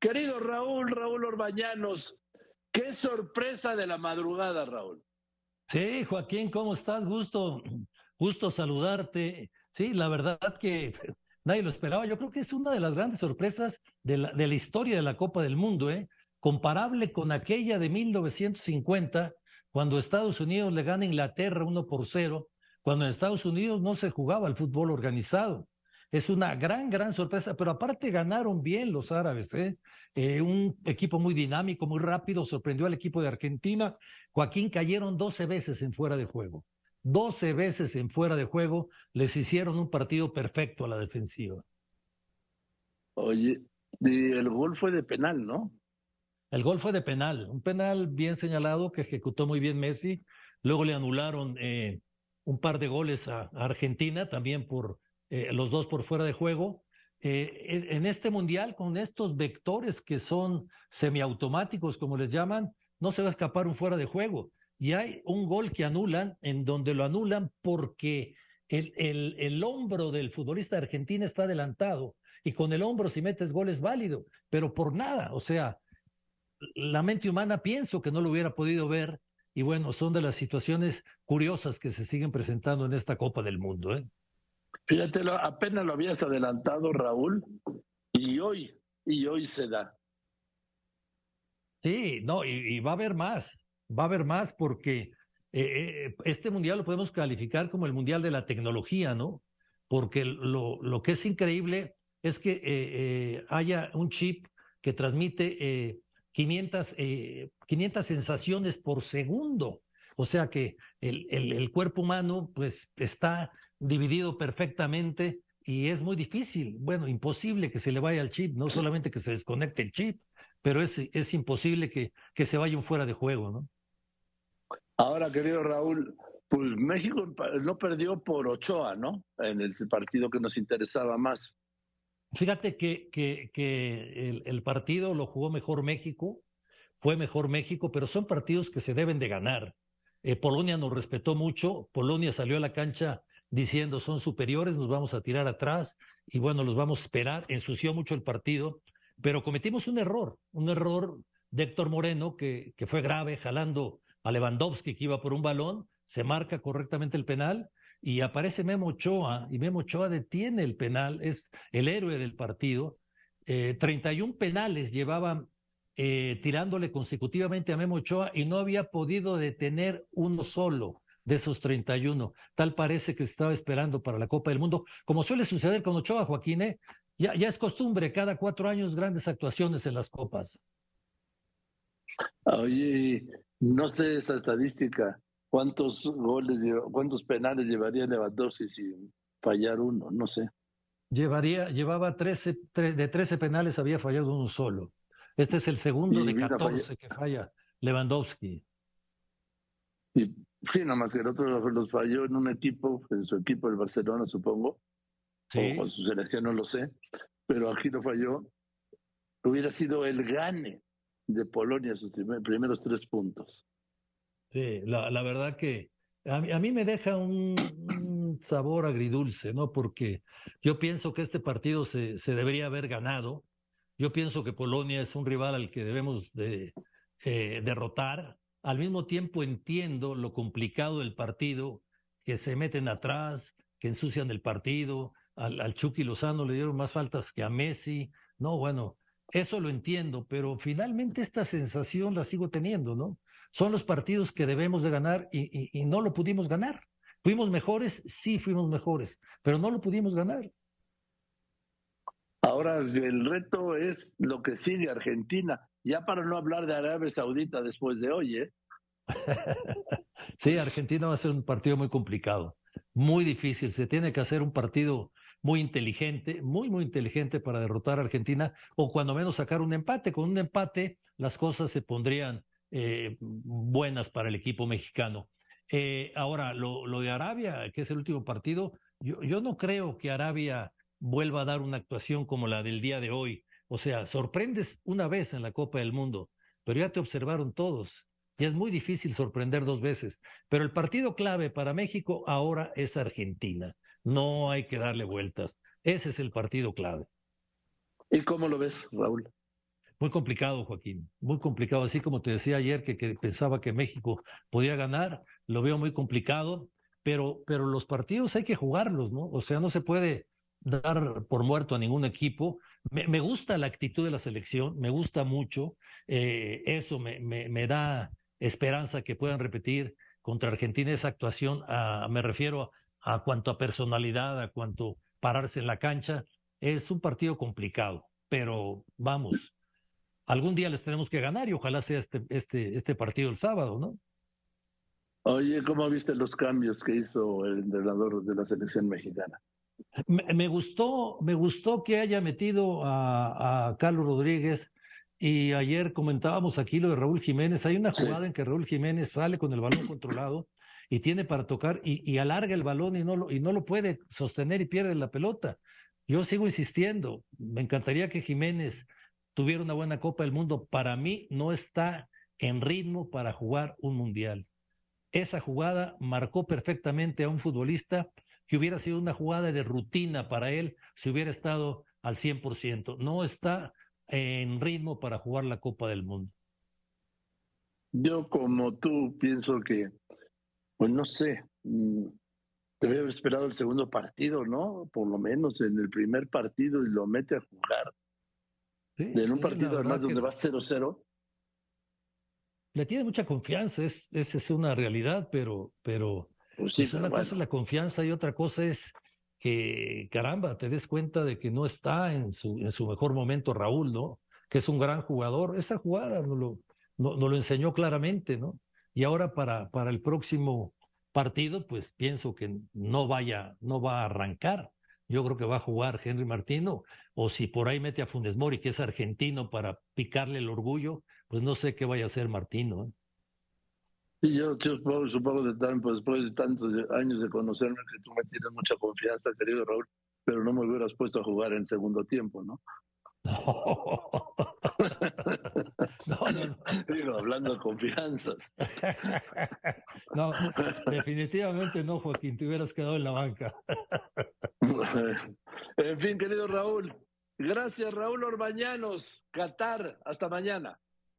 Querido Raúl, Raúl Orbañanos, qué sorpresa de la madrugada, Raúl. Sí, Joaquín, ¿cómo estás? Gusto, gusto saludarte. Sí, la verdad que nadie lo esperaba. Yo creo que es una de las grandes sorpresas de la, historia de la Copa del Mundo, ¿eh? comparable con aquella de 1950, cuando Estados Unidos le gana a Inglaterra 1 por 0, cuando en Estados Unidos no se jugaba el fútbol organizado. Es una gran, gran sorpresa, pero aparte ganaron bien los árabes, ¿eh? ¿eh? un equipo muy dinámico, muy rápido, sorprendió al equipo de Argentina. Joaquín cayeron 12 veces en fuera de juego. 12 veces en fuera de juego les hicieron un partido perfecto a la defensiva. Oye, el gol fue de penal, ¿no? El gol fue de penal, un penal bien señalado que ejecutó muy bien Messi. Luego le anularon eh, un par de goles a Argentina también por eh, los dos por fuera de juego. Eh, en este mundial, con estos vectores que son semiautomáticos, como les llaman, no se va a escapar un fuera de juego. Y hay un gol que anulan, en donde lo anulan porque el, el, el hombro del futbolista de Argentina está adelantado. Y con el hombro, si metes gol, es válido, pero por nada. O sea, la mente humana pienso que no lo hubiera podido ver. Y bueno, son de las situaciones curiosas que se siguen presentando en esta Copa del Mundo. ¿eh? Fíjate, apenas lo habías adelantado, Raúl, y hoy, y hoy se da. Sí, no, y, va a haber más, va a haber más porque eh, eh, este mundial lo podemos calificar como el mundial de la tecnología, ¿no? Porque lo, lo que es increíble es que eh, haya un chip que transmite 500, 500 sensaciones por segundo. O sea que el, el, el, cuerpo humano pues está dividido perfectamente y es muy difícil, bueno, imposible que se le vaya el chip, no solamente que se desconecte el chip, pero es, es imposible que, que se vaya un fuera de juego, ¿no? Ahora, querido Raúl, pues México no perdió por Ochoa, ¿no? En el partido que nos interesaba más. Fíjate que, que, que el, el, partido lo jugó mejor México, fue mejor México, pero son partidos que se deben de ganar. Eh, Polonia nos respetó mucho, Polonia salió a la cancha diciendo son superiores, nos vamos a tirar atrás y bueno, los vamos a esperar. Ensució mucho el partido, pero cometimos un error, un error de Héctor Moreno que, que fue grave, jalando a Lewandowski que iba por un balón, se marca correctamente el penal y aparece Memo Ochoa y Memo Ochoa detiene el penal, es el héroe del partido. Eh, 31 penales llevaban eh, tirándole consecutivamente a Memo Ochoa y no había podido detener uno solo de esos 31. Tal parece que estaba esperando para la Copa del Mundo, como suele suceder con Ochoa, Joaquín, ¿eh? ya, ya es costumbre, cada cuatro años grandes actuaciones en las copas. Oye, no sé esa estadística, cuántos goles, cuántos penales llevaría Lewandowski sin fallar uno, no sé. Llevaría, llevaba 13, de 13 penales había fallado uno solo. Este es el segundo de 14 que falla Lewandowski. Y Sí, nada más que el otro los falló en un equipo, en su equipo el Barcelona, supongo, o, su selección, no lo sé, pero aquí lo falló. Hubiera sido el gane de Polonia sus primeros tres puntos. Sí, la, la verdad que a mí, a mí me deja un, sabor agridulce, ¿no? Porque yo pienso que este partido se, se debería haber ganado. Yo pienso que Polonia es un rival al que debemos de eh, derrotar al mismo tiempo entiendo lo complicado del partido, que se meten atrás, que ensucian el partido. Al, Chucky Lozano le dieron más faltas que a Messi. No, bueno, eso lo entiendo, pero finalmente esta sensación la sigo teniendo, ¿no? Son los partidos que debemos de ganar y, y, no lo pudimos ganar. ¿Fuimos mejores? Sí, fuimos mejores, pero no lo pudimos ganar. Ahora el reto es lo que sigue Argentina. Ya para no hablar de Arabia Saudita después de hoy, ¿eh? sí, Argentina va a ser un partido muy complicado, muy difícil. Se tiene que hacer un partido muy inteligente, muy, muy inteligente para derrotar a Argentina o cuando menos sacar un empate. Con un empate las cosas se pondrían eh, buenas para el equipo mexicano. Eh, ahora, lo, lo, de Arabia, que es el último partido, yo, yo no creo que Arabia vuelva a dar una actuación como la del día de hoy. O sea, sorprendes una vez en la Copa del Mundo, pero ya te observaron todos. Y es muy difícil sorprender dos veces. Pero el partido clave para México ahora es Argentina. No hay que darle vueltas. Ese es el partido clave. ¿Y cómo lo ves, Raúl? Muy complicado, Joaquín, muy complicado. Así como te decía ayer que, que, pensaba que México podía ganar, lo veo muy complicado, pero, pero los partidos hay que jugarlos, ¿no? O sea, no se puede dar por muerto a ningún equipo. Me, gusta la actitud de la selección, me gusta mucho. Eh, eso me, da esperanza que puedan repetir contra Argentina esa actuación. A, me refiero a, a cuanto a personalidad, a cuanto pararse en la cancha. Es un partido complicado, pero vamos, algún día les tenemos que ganar y ojalá sea este, este, este partido el sábado, ¿no? Oye, ¿cómo viste los cambios que hizo el entrenador de la selección mexicana? Me, gustó, me gustó que haya metido a, Carlos Rodríguez y ayer comentábamos aquí lo de Raúl Jiménez. Hay una jugada en que Raúl Jiménez sale con el balón controlado y tiene para tocar y, alarga el balón y no, lo, y no lo puede sostener y pierde la pelota. Yo sigo insistiendo, me encantaría que Jiménez tuviera una buena Copa del Mundo. Para mí no está en ritmo para jugar un mundial. Esa jugada marcó perfectamente a un futbolista que hubiera sido una jugada de rutina para él si hubiera estado al 100%. No está en ritmo para jugar la Copa del Mundo. Yo como tú pienso que, pues no sé, mm, debe haber esperado el segundo partido, ¿no? Por lo menos en el primer partido y lo mete a jugar. en un partido además donde va 0-0. Le tiene mucha confianza, es, esa es una realidad, pero, pero pues sí, una cosa es la confianza y otra cosa es que, caramba, te des cuenta de que no está en su, en su mejor momento Raúl, ¿no? Que es un gran jugador. Esa jugada nos lo, no, lo enseñó claramente, ¿no? Y ahora para, para el próximo partido, pues pienso que no vaya, no va a arrancar. Yo creo que va a jugar Henry Martino, o si por ahí mete a Funes Mori, que es argentino, para picarle el orgullo, pues no sé qué vaya a hacer Martino. ¿eh? Sí, yo, supongo, supongo de pues, después de tantos años de conocerme que tú me tienes mucha confianza, querido Raúl, pero no me hubieras puesto a jugar en segundo tiempo, ¿no? No, no, no. hablando de confianzas. No, definitivamente no, Joaquín, te hubieras quedado en la banca. En fin, querido Raúl, gracias Raúl Orbañanos, Qatar, hasta mañana.